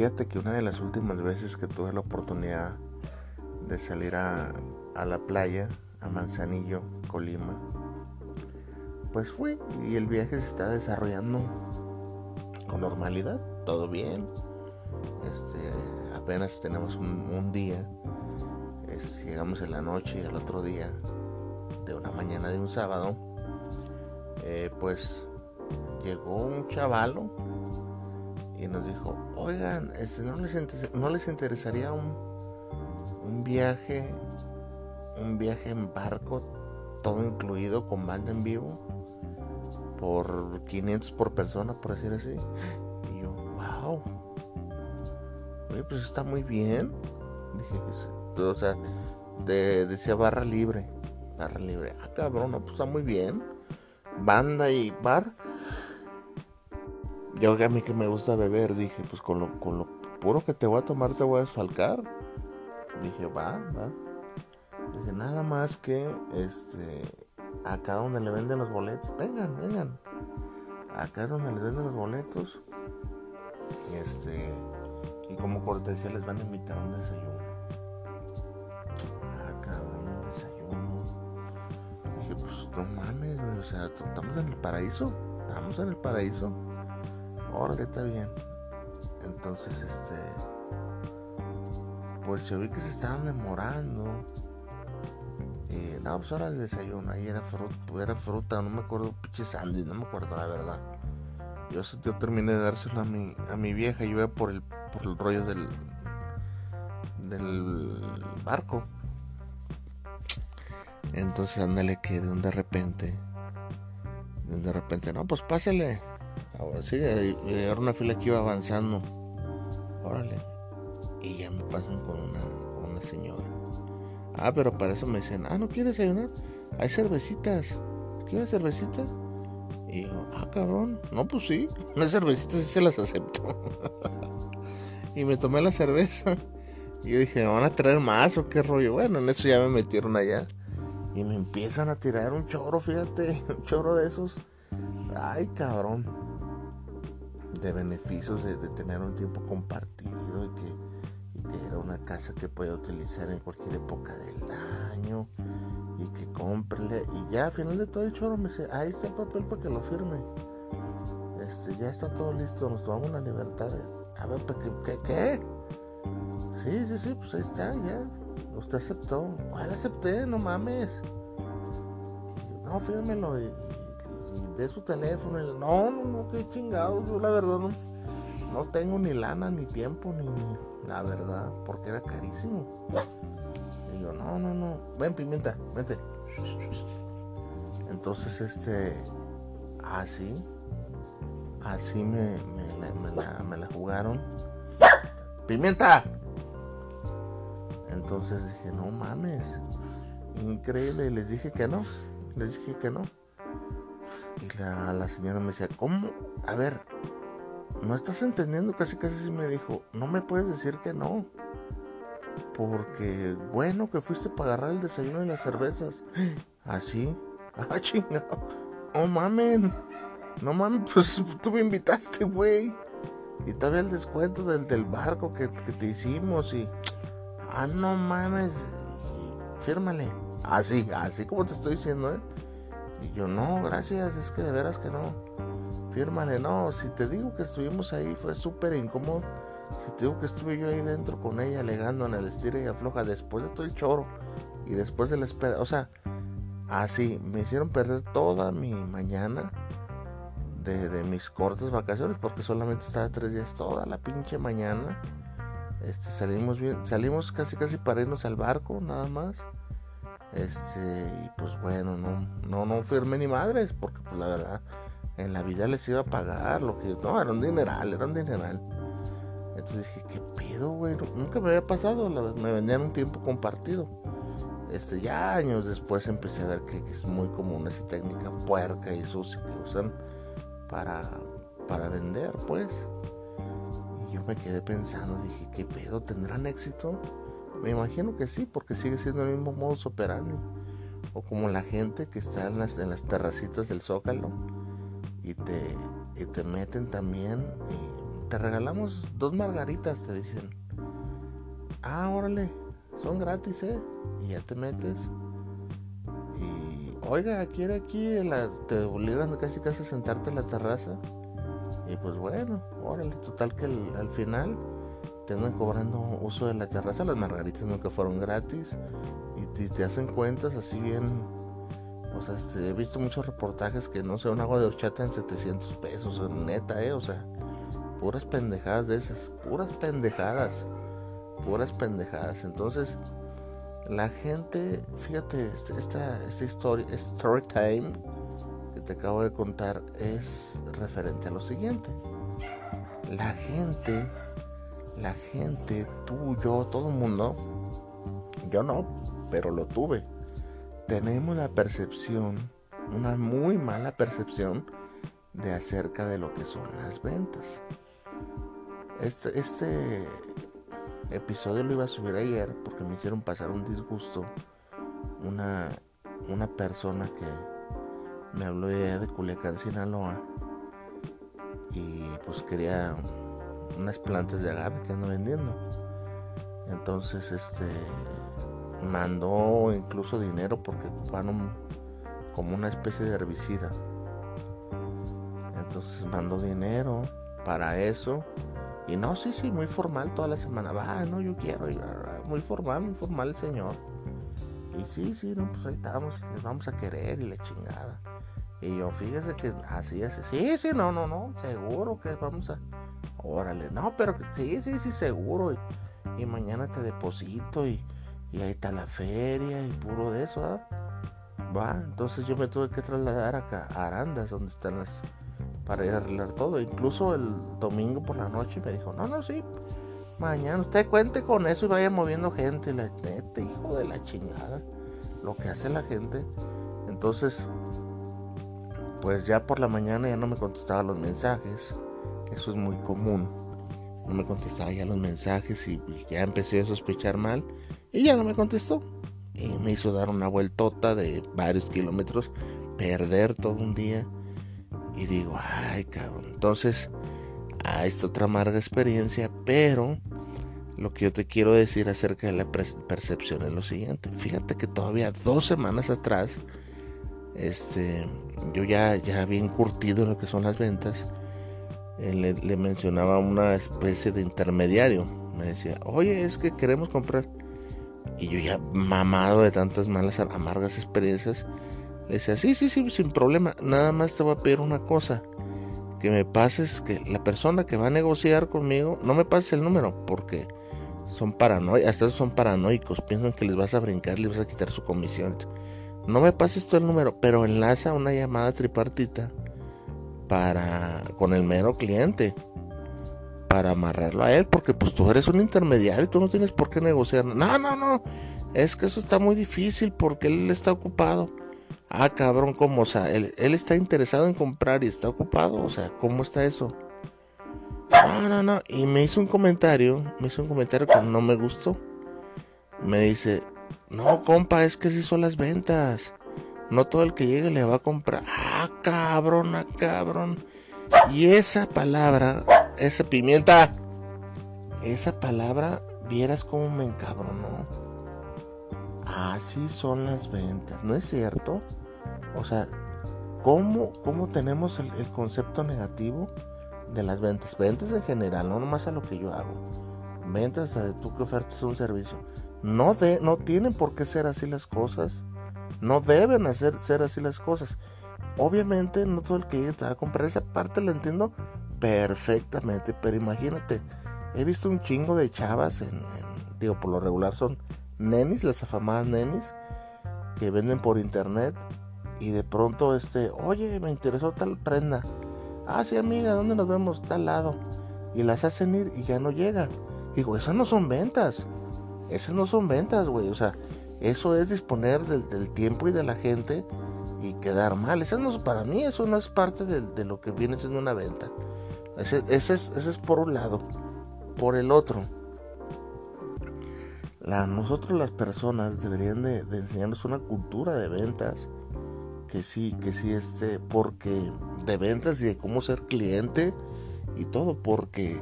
Fíjate que una de las últimas veces que tuve la oportunidad de salir a, la playa, a Manzanillo, Colima, pues fui y el viaje se está desarrollando con normalidad, todo bien. Este, apenas tenemos un, día, llegamos en la noche y al otro día, de una mañana de un sábado, eh, pues llegó un chavalo y nos dijo, oigan, este, ¿no, les ¿no les interesaría un, un viaje, un viaje en barco, todo incluido con banda en vivo, por 500 por persona, por decir así? Y yo, wow, oye, pues está muy bien. Dije, o sea, decía barra libre, barra libre. Ah, cabrón, no, pues está muy bien. Banda y bar yo a mí que me gusta beber, dije, pues con lo, con lo puro que te voy a tomar te voy a desfalcar. Dije, va, va. Dice, nada más que este acá donde le venden los boletos, vengan, vengan. Acá es donde les venden los boletos. Y este y como cortesía les van a invitar a un desayuno. Acá un desayuno. Dije, pues no mames, o sea, estamos en el paraíso. Estamos en el paraíso. Órale, está bien. Entonces, este. Pues yo vi que se estaban demorando. Y no, pues ahora el desayuno. Ahí era fruta, era fruta, no me acuerdo, pinche sándwich, no me acuerdo la verdad. Yo, yo terminé de dárselo a mi, a mi vieja. Yo iba por el, por el rollo del, del barco. Entonces, ándale que de un de repente, de un de repente, no, pues pásale. Ahora sí, era una fila que iba avanzando. Órale. Y ya me pasan con una, una señora. Ah, pero para eso me dicen, ah, ¿no quieres desayunar? Hay cervecitas. ¿Quieres cervecita? Y yo, ah, cabrón. No, pues sí. Unas cervecitas sí se las acepto. y me tomé la cerveza. Y yo dije, ¿me van a traer más o qué rollo? Bueno, en eso ya me metieron allá. Y me empiezan a tirar un chorro, fíjate. Un chorro de esos. Ay, cabrón de beneficios de, tener un tiempo compartido y que, era una casa que puede utilizar en cualquier época del año y que cómprele. Y ya al final de todo el choro me dice ahí está el papel para que lo firme. Este ya está todo listo nos tomamos la libertad de a ver ¿qué, qué, sí sí sí pues ahí está ya. Usted aceptó. ¿cuál acepté? no mames. No fírmelo y de su teléfono. no, no, no, qué chingados. Yo la verdad no, no tengo ni lana, ni tiempo, ni, la verdad, porque era carísimo. Y yo, no, no, no. Ven, pimienta, vente. Entonces, este, así, así me, me, la, jugaron. ¡Pimienta! Entonces dije, no mames, increíble. les dije que no, les dije que no. Y la, señora me decía, ¿cómo? A ver, no estás entendiendo, casi casi me dijo, no me puedes decir que no. Porque bueno que fuiste para agarrar el desayuno y las cervezas. Así. Ah, chingado. No mamen. No mames, pues tú me invitaste, güey. Y todavía el descuento del, del barco que, que, te hicimos y... Ah, no mames. fírmale. Así, así como te estoy diciendo, ¿eh? Y yo, no, gracias, es que de veras que no. Fírmale, no, si te digo que estuvimos ahí fue súper incómodo. Si te digo que estuve yo ahí dentro con ella alegando en el estira y afloja después de todo el choro y después de la espera, o sea, así me hicieron perder toda mi mañana de, mis cortas vacaciones porque solamente estaba tres días toda la pinche mañana. Este, salimos bien, salimos casi casi para irnos al barco nada más. Este, y pues bueno, no, no, no firmé ni madres, porque pues la verdad, en la vida les iba a pagar lo que no, era un dineral, era un dineral. Entonces dije, ¿qué pedo, güey? Nunca me había pasado, me vendían un tiempo compartido. Este, ya años después empecé a ver que, es muy común esa técnica puerca y sucia que usan para, para vender, pues. Y yo me quedé pensando, dije, ¿qué pedo? ¿Tendrán éxito? Me imagino que sí, porque sigue siendo el mismo modus operandi. O como la gente que está en las, terracitas del Zócalo y te, y te meten también y te regalamos dos margaritas, te dicen. Ah, órale, son gratis, ¿eh? Y ya te metes oiga, quiere aquí, te obligan casi casi a sentarte en la terraza. Y pues bueno, órale, total que al final te andan cobrando uso de la terraza. Las margaritas nunca fueron gratis. Y te, hacen cuentas así bien. O sea, este, he visto muchos reportajes que no sé, un agua de horchata en 700 pesos, neta, eh, o sea, puras pendejadas de esas, puras pendejadas, puras pendejadas. Entonces, la gente, fíjate, este, esta, esta historia, story time que te acabo de contar es referente a lo siguiente. La gente, la gente, tú, yo, todo el mundo, yo no, pero lo tuve. Tenemos la percepción, una muy mala percepción de acerca de lo que son las ventas. Este, este, episodio lo iba a subir ayer porque me hicieron pasar un disgusto. Una, una persona que me habló de, Culiacán, Sinaloa. Y pues quería unas plantas de agave que ando vendiendo. Entonces, este mandó incluso dinero porque ocuparon como una especie de herbicida. Entonces mandó dinero para eso y no, sí, sí, muy formal toda la semana. Va, no, yo quiero. muy formal, muy formal el señor. Y sí, sí, no, pues ahí estamos, les vamos a querer y la chingada. Y yo, fíjese que así es. Sí, sí, no, no, no, seguro que vamos a. Órale, no, pero sí, sí, sí, seguro. Y, mañana te deposito y, y, ahí está la feria y puro de eso, ¿ah? Va, entonces yo me tuve que trasladar acá a Arandas, donde están las para ir a arreglar todo. Incluso el domingo por la noche me dijo, no, no, sí, mañana usted cuente con eso y vaya moviendo gente. La neta, hijo de la chingada, lo que hace la gente. Entonces, pues ya por la mañana ya no me contestaba los mensajes. Eso es muy común. No me contestaba ya los mensajes y ya empecé a sospechar mal. Y ya no me contestó. Y me hizo dar una vueltota de varios kilómetros, perder todo un día y digo, ay, cabrón. Entonces, ah, esta otra amarga experiencia, pero lo que yo te quiero decir acerca de la percepción es lo siguiente. Fíjate que todavía dos semanas atrás, este, yo ya, ya había curtido en lo que son las ventas. Eh, le, le, mencionaba una especie de intermediario. Me decía, oye, es que queremos comprar. Y yo ya mamado de tantas malas, amargas experiencias, le decía, sí, sí, sí, sin problema. Nada más te voy a pedir una cosa. Que me pases, que la persona que va a negociar conmigo, no me pases el número, porque son paranoicos, hasta son paranoicos, piensan que les vas a brincar, les vas a quitar su comisión. No me pases todo el número, pero enlaza una llamada tripartita para con el mero cliente para amarrarlo a él, porque pues tú eres un intermediario y tú no tienes por qué negociar. No, no, no, es que eso está muy difícil porque él está ocupado. Ah, cabrón, ¿cómo? O sea, él, está interesado en comprar y está ocupado. O sea, ¿cómo está eso? No, no, no. Y me hizo un comentario, me hizo un comentario que no me gustó. Me dice, no, compa, es que si son las ventas. No todo el que llegue le va a comprar. Ah, cabrón, ah, cabrón. Y esa palabra, esa pimienta, esa palabra, vieras cómo me encabronó. Así son las ventas, ¿no es cierto? O sea, ¿cómo, cómo tenemos el, concepto negativo de las ventas, ventas en general, no nomás a lo que yo hago, ventas de tú que ofertas un servicio. No, de, no tienen por qué ser así las cosas, no deben hacer, ser así las cosas. Obviamente no todo el que te va a comprar esa parte la entiendo perfectamente, pero imagínate, he visto un chingo de chavas en, digo, por lo regular son nenis, las afamadas nenis, que venden por internet y de pronto este, oye, me interesó tal prenda. Ah, sí, amiga, ¿dónde nos vemos? Tal lado. Y las hacen ir y ya no llega. Digo, esas no son ventas. Esas no son ventas, güey. O sea, eso es disponer del, tiempo y de la gente y quedar mal. Eso no, para mí eso no es parte de, lo que viene siendo una venta. Ese, es, por un lado. Por el otro, nosotros las personas deberían de, enseñarnos una cultura de ventas que sí, que sí, este, porque de ventas y de cómo ser cliente y todo, porque,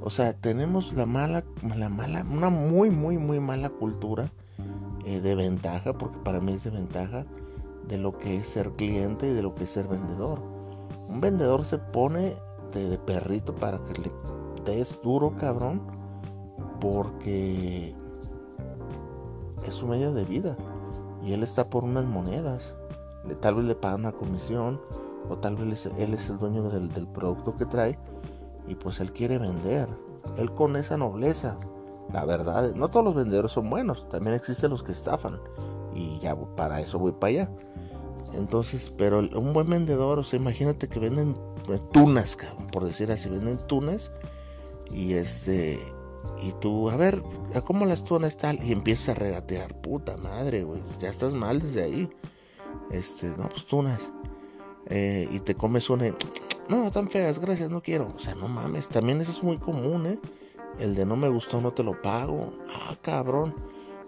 o sea, tenemos la mala, la mala, una muy, muy, muy mala cultura eh, de ventaja, porque para mí es de ventaja de lo que es ser cliente y de lo que es ser vendedor. Un vendedor se pone de, perrito para que le des duro, cabrón, porque es su medio de vida y él está por unas monedas. Tal vez le paga una comisión o tal vez él es el dueño del, producto que trae y pues él quiere vender. Él con esa nobleza. La verdad, no todos los vendedores son buenos, también existen los que estafan y ya para eso voy para allá. Entonces, pero un buen vendedor, o sea, imagínate que venden eh, tunas, por decir así, venden tunas y este y tú, a ver, ¿cómo las tunas tal? Y empiezas a regatear, puta madre, güey, ya estás mal desde ahí. Este, no, pues tunas. Eh, y te comes una no, están feas, gracias, no quiero. O sea, no mames, también eso es muy común, ¿eh? El de no me gustó, no te lo pago. Ah, cabrón.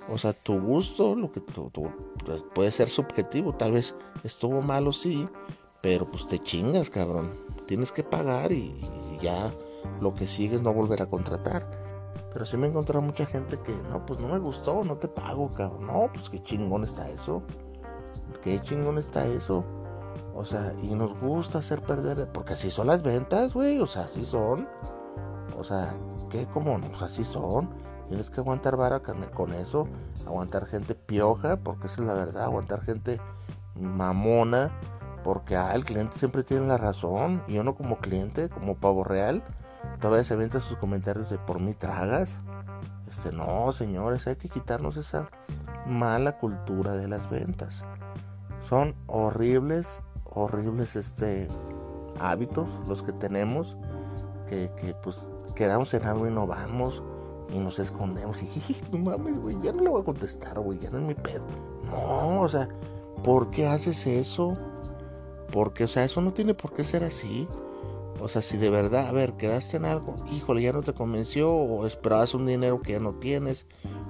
O sea, tu gusto, lo que tú, pues, puede ser subjetivo. Tal vez estuvo malo, sí, pero pues te chingas, cabrón. Tienes que pagar y, y ya lo que sigue es no volver a contratar. Pero sí me he encontrado mucha gente que, no, pues no me gustó, no te pago, cabrón. No, pues qué chingón está eso. Qué chingón está eso. O sea, y nos gusta hacer perder, porque así son las ventas, güey. O sea, así son. O sea, ¿qué? ¿Cómo? Pues así son. Tienes que aguantar vara con eso. Aguantar gente pioja, porque esa es la verdad. Aguantar gente mamona, porque ah, el cliente siempre tiene la razón. Y uno como cliente, como pavo real, todavía se avienta sus comentarios de por mí tragas. Este, no, señores, hay que quitarnos esa mala cultura de las ventas. Son horribles, horribles este hábitos los que tenemos que, que pues quedamos en algo y no vamos y nos escondemos y no mames, güey, ya no le voy a contestar, güey, ya no es mi pedo. No, o sea, ¿por qué haces eso? Porque, o sea, eso no tiene por qué ser así. O sea, si de verdad, a ver, quedaste en algo, híjole, ya no te convenció, o esperabas un dinero que ya no tienes,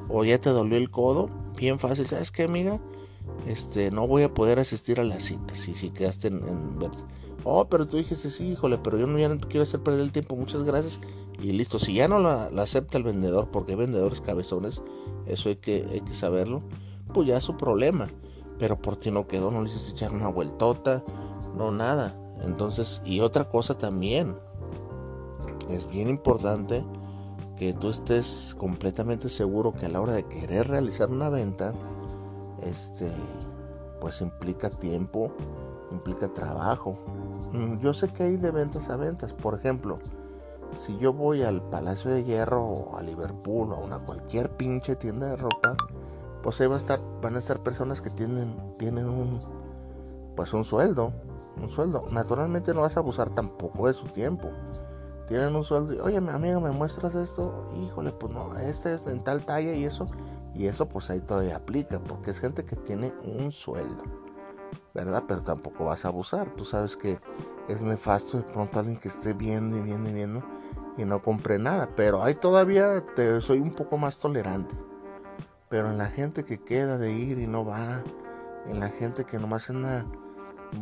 o ya te dolió el codo, bien fácil, ¿sabes qué, amiga? Este, no voy a poder asistir a la cita, si, si quedaste en, Oh, pero tú dijiste, sí, híjole, pero yo no, ya no quiero hacer perder el tiempo, muchas gracias. Y listo, si ya no la, acepta el vendedor, porque hay vendedores cabezones, eso hay que, hay que saberlo, pues ya es su problema. Pero por ti no quedó, no le hiciste echar una vueltota, no nada. Entonces, y otra cosa también, es bien importante que tú estés completamente seguro que a la hora de querer realizar una venta, este, pues implica tiempo, implica trabajo. Mm, yo sé que hay de ventas a ventas, por ejemplo, si yo voy al Palacio de Hierro o a Liverpool o a una cualquier pinche tienda de ropa, pues ahí va a estar, van a estar personas que tienen, tienen un, pues un sueldo, un sueldo. Naturalmente no vas a abusar tampoco de su tiempo. Tienen un sueldo y, oye, mi amiga, ¿me muestras esto? Híjole, pues no, este es en tal talla y eso. Y eso pues ahí todavía aplica, porque es gente que tiene un sueldo. ¿Verdad? Pero tampoco vas a abusar. Tú sabes que es nefasto de pronto alguien que esté viendo y viendo y viendo y no compre nada. Pero ahí todavía te, soy un poco más tolerante. Pero en la gente que queda de ir y no va, en la gente que nomás anda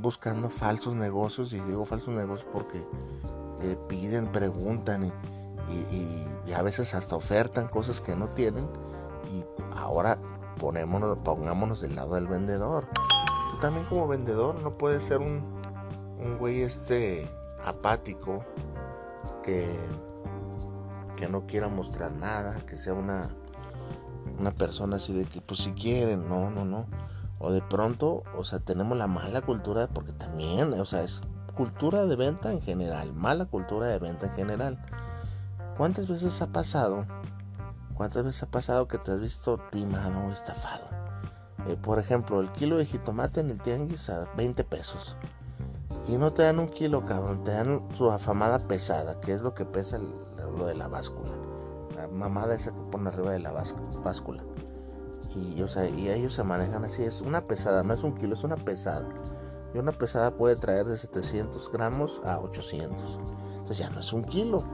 buscando falsos negocios, y digo falsos negocios porque eh, piden, preguntan y, a veces hasta ofertan cosas que no tienen, y ahora ponémonos, pongámonos del lado del vendedor. Tú también como vendedor no puedes ser un, un güey este apático que, que no quiera mostrar nada, que sea una, una persona así de que, pues si quieren, no, no, no. O de pronto, o sea, tenemos la mala cultura, porque también, o sea, es cultura de venta en general, mala cultura de venta en general. ¿Cuántas veces ha pasado? ¿Cuántas veces ha pasado que te has visto timado o estafado? Eh, por ejemplo, el kilo de jitomate en el tianguis a 20 pesos. Y no te dan un kilo, cabrón, te dan su afamada pesada, que es lo que pesa lo de la báscula. La mamada esa que pone arriba de la báscula. Y, o sea, y ellos se manejan así, es una pesada, no es un kilo, es una pesada. Y una pesada puede traer de 700 gramos a 800. Entonces ya no es un kilo.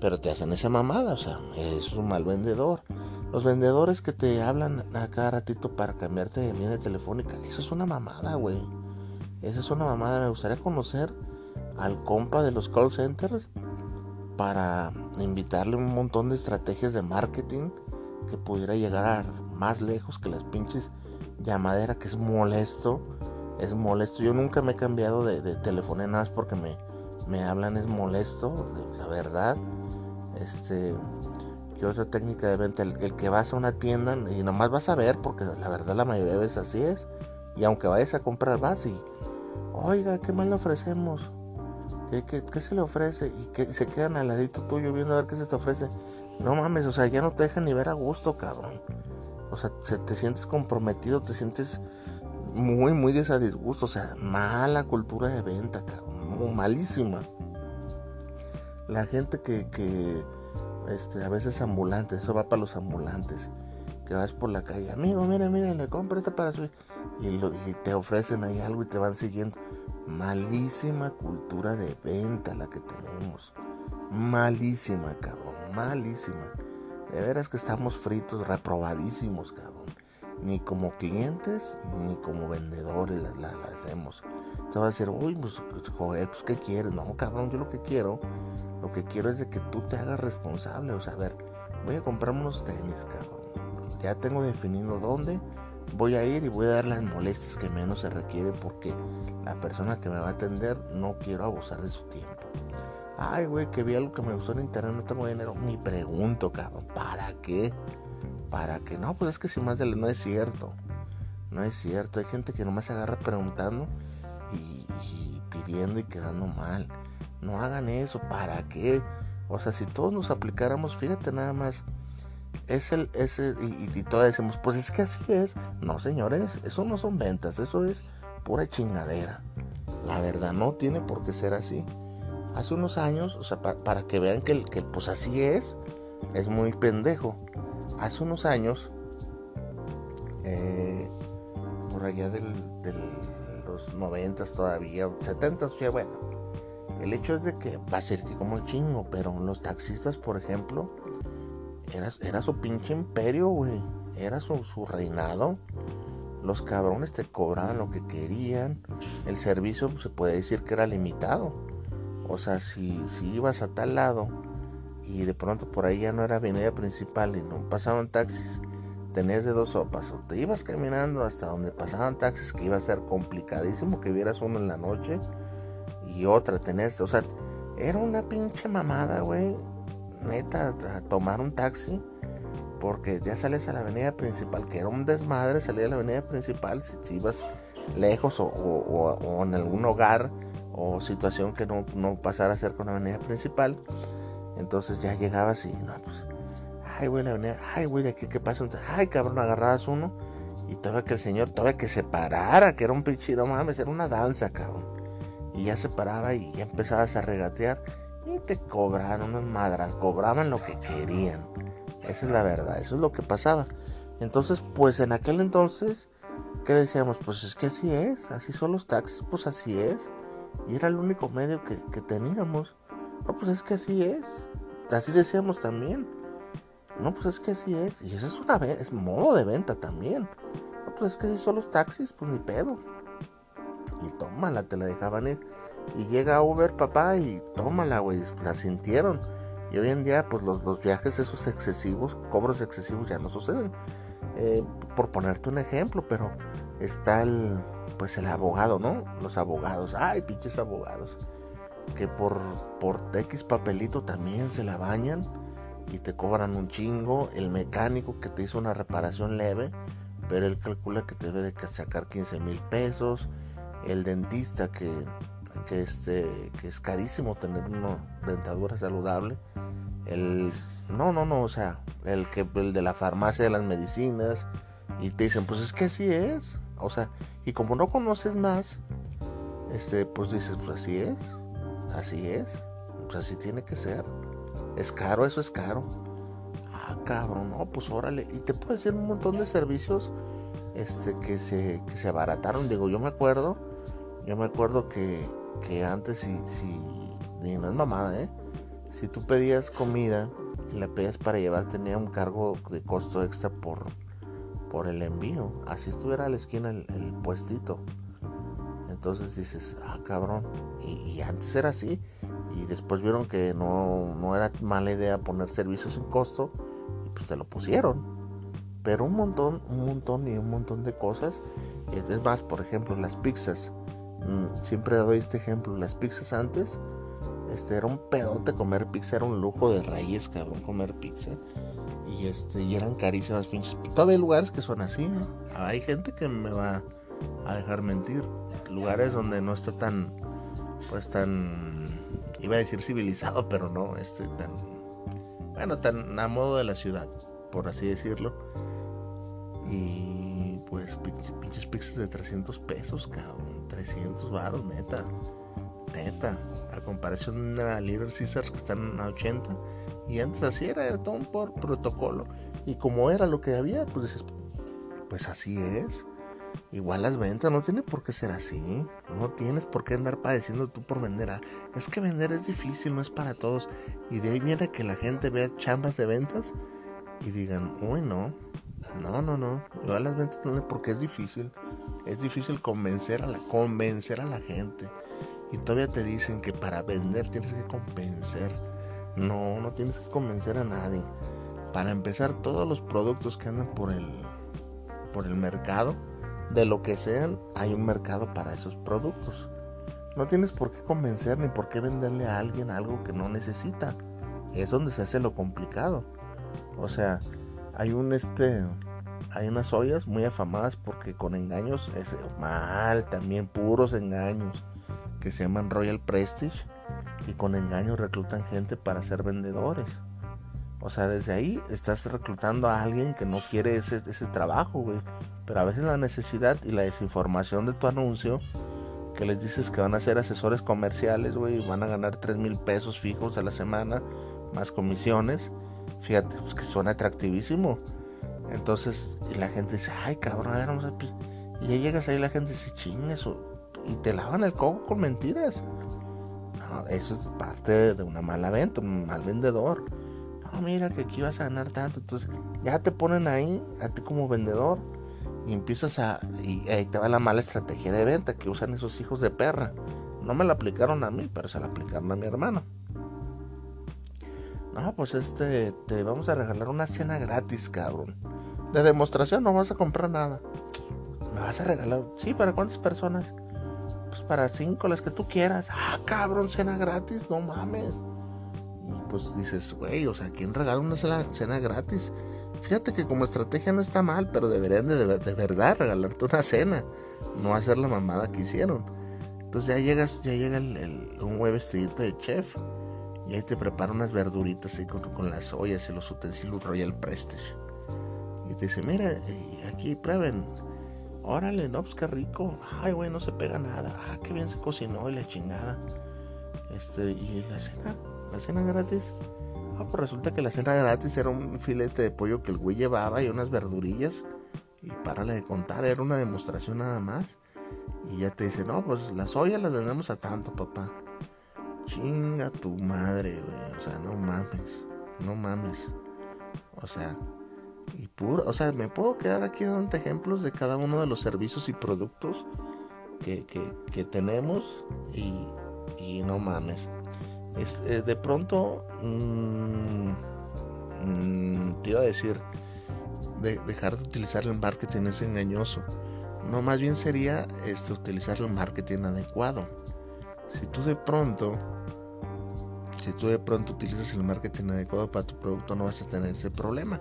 Pero te hacen esa mamada, o sea, es un mal vendedor. Los vendedores que te hablan a cada ratito para cambiarte de línea telefónica, eso es una mamada, güey. Esa es una mamada. Me gustaría conocer al compa de los call centers para invitarle un montón de estrategias de marketing que pudiera llegar más lejos que las pinches llamadera que es molesto es molesto. Yo nunca me he cambiado de, de nada más porque me, me hablan, es molesto, la verdad. Este, que otra técnica de venta, el, que vas a una tienda y nomás vas a ver, porque la verdad la mayoría de veces así es. Y aunque vayas a comprar, vas y, oiga, ¿qué más le ofrecemos? ¿Qué, se le ofrece? Y que se quedan al ladito tuyo viendo a ver qué se te ofrece. No mames, o sea, ya no te dejan ni ver a gusto, cabrón. O sea, te sientes comprometido, te sientes muy, muy de O sea, mala cultura de venta. Malísima. La gente que, este, a veces ambulantes, eso va para los ambulantes. Que vas por la calle, amigo, mira, mira, le compro esto para su. Y, te ofrecen ahí algo y te van siguiendo. Malísima cultura de venta la que tenemos. Malísima, cabrón. Malísima. De veras que estamos fritos, reprobadísimos, cabrón ni como clientes ni como vendedores la, hacemos. Te va a decir, uy, pues, joder, pues ¿qué quieres? No, cabrón, yo lo que quiero, lo que quiero es de que tú te hagas responsable. O sea, a ver, voy a comprar unos tenis, cabrón. Ya tengo definido dónde voy a ir y voy a dar las molestias que menos se requiere porque la persona que me va a atender no quiero abusar de su tiempo. Ay, güey, que vi algo que me gustó en internet, no tengo dinero. Ni pregunto, cabrón, ¿para qué? para que no, pues es que si más de no es cierto. No es cierto. Hay gente que nomás se agarra preguntando y, pidiendo y quedando mal. No hagan eso. ¿Para qué? O sea, si todos nos aplicáramos, fíjate nada más. Es el, ese, y, y, todos decimos, pues es que así es. No, señores, eso no son ventas, eso es pura chingadera. La verdad, no tiene por qué ser así. Hace unos años, o sea, para que vean que, que pues así es, es muy pendejo hace unos años, eh, por allá de los noventas todavía, setentas, ya bueno, el hecho es de que va a ser que como chingo, pero los taxistas, por ejemplo, era, era su pinche imperio, güey, era su, reinado. Los cabrones te cobraban lo que querían. El servicio se puede decir que era limitado. O sea, si, si ibas a tal lado y de pronto por ahí ya no era avenida principal y no pasaban taxis, tenías de dos sopas, o te ibas caminando hasta donde pasaban taxis, que iba a ser complicadísimo que vieras uno en la noche, y otra tenías, o sea, era una pinche mamada, güey, neta, a tomar un taxi, porque ya sales a la avenida principal, que era un desmadre salir a la avenida principal si, ibas lejos o, en algún hogar o situación que no, no pasara cerca de una avenida principal entonces ya llegabas y no, pues, ay, güey, la venía, ay, güey, de aquí, ¿qué pasa? Entonces, ay, cabrón, agarrabas uno y todavía que el señor, todavía que se parara, que era un pinche, no mames, era una danza, cabrón. Y ya se paraba y ya empezabas a regatear y te cobraron unas madras, cobraban lo que querían. Esa es la verdad, eso es lo que pasaba. Entonces, pues en aquel entonces, ¿qué decíamos? Pues es que así es, así son los taxis, pues así es. Y era el único medio que, que teníamos. No, pues es que así es. Así decíamos también. No, pues es que así es. Y eso es una es modo de venta también. No, pues es que si son los taxis, pues ni pedo. Y tómala, te la dejaban ir. Y llega Uber, papá, y tómala, güey. La sintieron. Y hoy en día, pues los, los viajes esos excesivos, cobros excesivos ya no suceden. Eh, por ponerte un ejemplo, pero está el, pues el abogado, ¿no? Los abogados. Ay, pinches abogados que por, por X papelito también se la bañan y te cobran un chingo. El mecánico que te hizo una reparación leve, pero él calcula que te debe de sacar 15 mil pesos. El dentista que, que, este, que es carísimo tener una dentadura saludable. El, no, no, no, o sea, el, que, el de la farmacia de las medicinas. Y te dicen, pues es que así es. O sea, y como no conoces más, este, pues dices, pues así es. Así es. Pues así tiene que ser. Es caro, eso es caro. Ah, cabrón, no, pues órale. Y te puede decir un montón de servicios este, que, se, que se abarataron. Digo, yo me acuerdo, yo me acuerdo que, que antes, si, si, no es mamada, ¿eh? Si tú pedías comida y la pedías para llevar, tenía un cargo de costo extra por, por el envío. Así estuviera a la esquina el, puestito. Entonces dices, ah, cabrón. Y, antes era así. Y después vieron que no, no era mala idea poner servicios en costo. Y pues te lo pusieron. Pero un montón, un montón y un montón de cosas. Es más, por ejemplo, las pizzas. Mm, siempre doy este ejemplo. Las pizzas antes, este era un pedote comer pizza, era un lujo de raíz, cabrón, comer pizza. Y este, y eran carísimas pinches. Todavía hay lugares que son así, Hay gente que me va a dejar mentir lugares donde no está tan, pues tan, iba a decir civilizado, pero no, este, tan, bueno, tan a modo de la ciudad, por así decirlo. Y pizzas de 300 pesos, cabrón, 300 baros, neta, neta, a comparación de la Little Caesars que están a 80. Y antes así era, era todo por protocolo. Y como era lo que había, pues dices, pues así es. Igual las ventas no tiene por qué ser así. No tienes por qué andar padeciendo tú por vender. A... Es que vender es difícil, no es para todos. Y de ahí viene que la gente vea chambas de ventas y digan, uy, no, no, no, no. Igual las ventas no porque es difícil. Es difícil convencer a la, convencer a la gente. Y todavía te dicen que para vender tienes que convencer. No, no tienes que convencer a nadie. Para empezar, todos los productos que andan por el, por el mercado de lo que sean, hay un mercado para esos productos. No tienes por qué convencer ni por qué venderle a alguien algo que no necesita. Es donde se hace lo complicado. O sea, hay un este hay unas ollas muy afamadas porque con engaños es mal, también puros engaños que se llaman Royal Prestige y con engaños reclutan gente para ser vendedores. O sea, desde ahí estás reclutando a alguien que no quiere ese, trabajo, güey. Pero a veces la necesidad y la desinformación de tu anuncio, que les dices que van a ser asesores comerciales, güey, van a ganar 3 mil pesos fijos a la semana, más comisiones. Fíjate, pues que suena atractivísimo. Entonces, y la gente dice, ay, cabrón, a ver, vamos a... Y ya llegas ahí, la gente dice, ching, eso. Y te lavan el coco con mentiras. No, eso es parte de una mala venta, un mal vendedor mira que aquí vas a ganar tanto. Entonces ya te ponen ahí, a ti como vendedor, y empiezas a. Y ahí te va la mala estrategia de venta que usan esos hijos de perra. No me la aplicaron a mí, pero se la aplicaron a mi hermano. No, pues este, te vamos a regalar una cena gratis, cabrón. De demostración no vas a comprar nada. Me vas a regalar. Sí, ¿para cuántas personas? Pues para cinco, las que tú quieras. Ah, cabrón, cena gratis, no mames pues dices, güey, o sea, ¿quién regala una cena, gratis? Fíjate que como estrategia no está mal, pero deberían de, de, verdad regalarte una cena, no hacer la mamada que hicieron. Entonces ya llegas, ya llega un güey vestidito de chef y ahí te prepara unas verduritas con, con las ollas y los utensilios Royal Prestige. Y te dice, mira, aquí prueben. Órale, no, pues qué rico. Ay, güey, no se pega nada. Ah, qué bien se cocinó y la chingada. Este, y la cena, la cena gratis. Ah, pues resulta que la cena gratis era un filete de pollo que el güey llevaba y unas verdurillas. Y párale de contar, era una demostración nada más. Y ya te dice, no, pues las ollas las vendemos a tanto, papá. Chinga tu madre, güey. O sea, no mames. No mames. O sea, y puro, o sea, me puedo quedar aquí dando ejemplos de cada uno de los servicios y productos que, que, tenemos y, y no mames. Eh, de pronto, mm, mm, te iba a decir, de, dejar de utilizar el marketing es engañoso. No, más bien sería este, utilizar el marketing adecuado. si tú de pronto, si tú de pronto utilizas el marketing adecuado para tu producto, no vas a tener ese problema.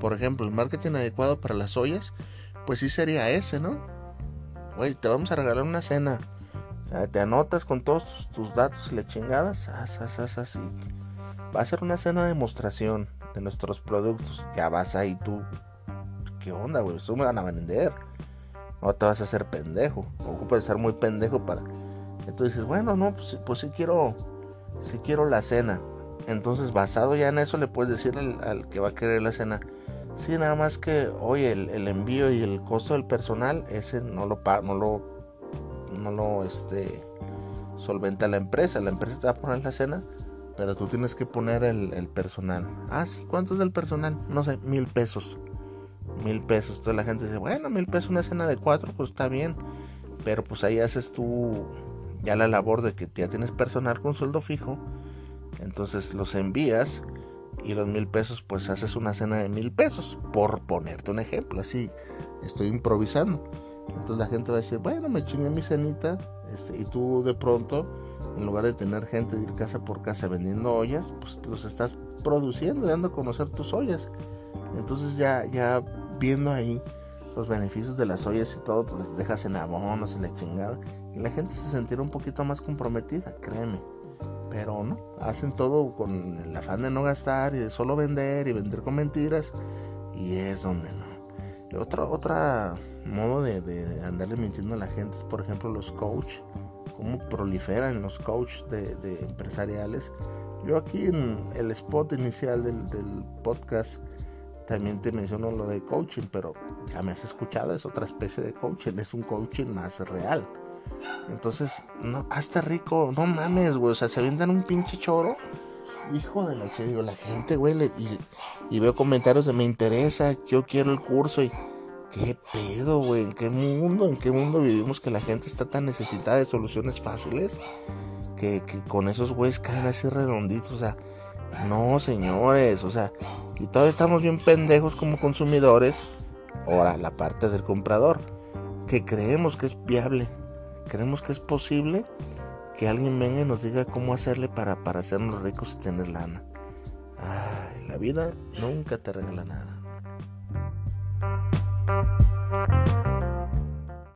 Por ejemplo, el marketing adecuado para las ollas, pues sí sería ese, ¿no? Güey, te vamos a regalar una cena. Te anotas con todos tus, datos y le chingadas. así. Va a ser una cena de demostración de nuestros productos. Ya vas ahí tú. ¿Qué onda, güey? Tú me van a vender. No te vas a hacer pendejo. Ocupas de ser muy pendejo para. Entonces dices, bueno, no, pues, pues sí quiero. Sí quiero la cena. Entonces, basado ya en eso, le puedes decir al, que va a querer la cena. Sí, nada más que, oye, el, envío y el costo del personal, ese no lo no lo, no lo, este, solventa la empresa. La empresa te va a poner la cena, pero tú tienes que poner el, el personal. Ah, sí, ¿cuánto es el personal? No sé, mil pesos mil pesos. Entonces la gente dice, bueno, mil pesos una cena de cuatro, pues está bien. Pero pues ahí haces tú ya la labor de que ya tienes personal con sueldo fijo. Entonces los envías y los mil pesos pues haces una cena de mil pesos. Por ponerte un ejemplo, así estoy improvisando. Entonces la gente va a decir, bueno, me chingué mi cenita. Este, y tú de pronto, en lugar de tener gente de ir casa por casa vendiendo ollas, pues los estás produciendo, dando a conocer tus ollas. Entonces ya, ya viendo ahí los beneficios de las ollas y todo, pues dejas en abonos y la chingada. Y la gente se sentirá un poquito más comprometida, créeme. Pero no, hacen todo con el afán de no gastar y de solo vender y vender con mentiras. Y es donde no. otro otra modo de, de, andarle mintiendo a la gente es, por ejemplo, los coach. Cómo proliferan los coach de, de empresariales. Yo aquí en el spot inicial del, del podcast también te menciono lo de coaching, pero ya me has escuchado, es otra especie de coaching, es un coaching más real. Entonces, no, hasta rico, no mames, güey, o sea, se avientan un pinche choro. Hijo de la digo, la gente, güey, y, y, veo comentarios de me interesa, yo quiero el curso y qué pedo, güey, en qué mundo, en qué mundo vivimos que la gente está tan necesitada de soluciones fáciles que, que con esos güeyes caen así redonditos, o sea, no, señores, o sea, y todavía estamos bien pendejos como consumidores. Ahora, la parte del comprador, que creemos que es viable, creemos que es posible que alguien venga y nos diga cómo hacerle para, para hacernos ricos y tener lana. Ay, la vida nunca te regala nada.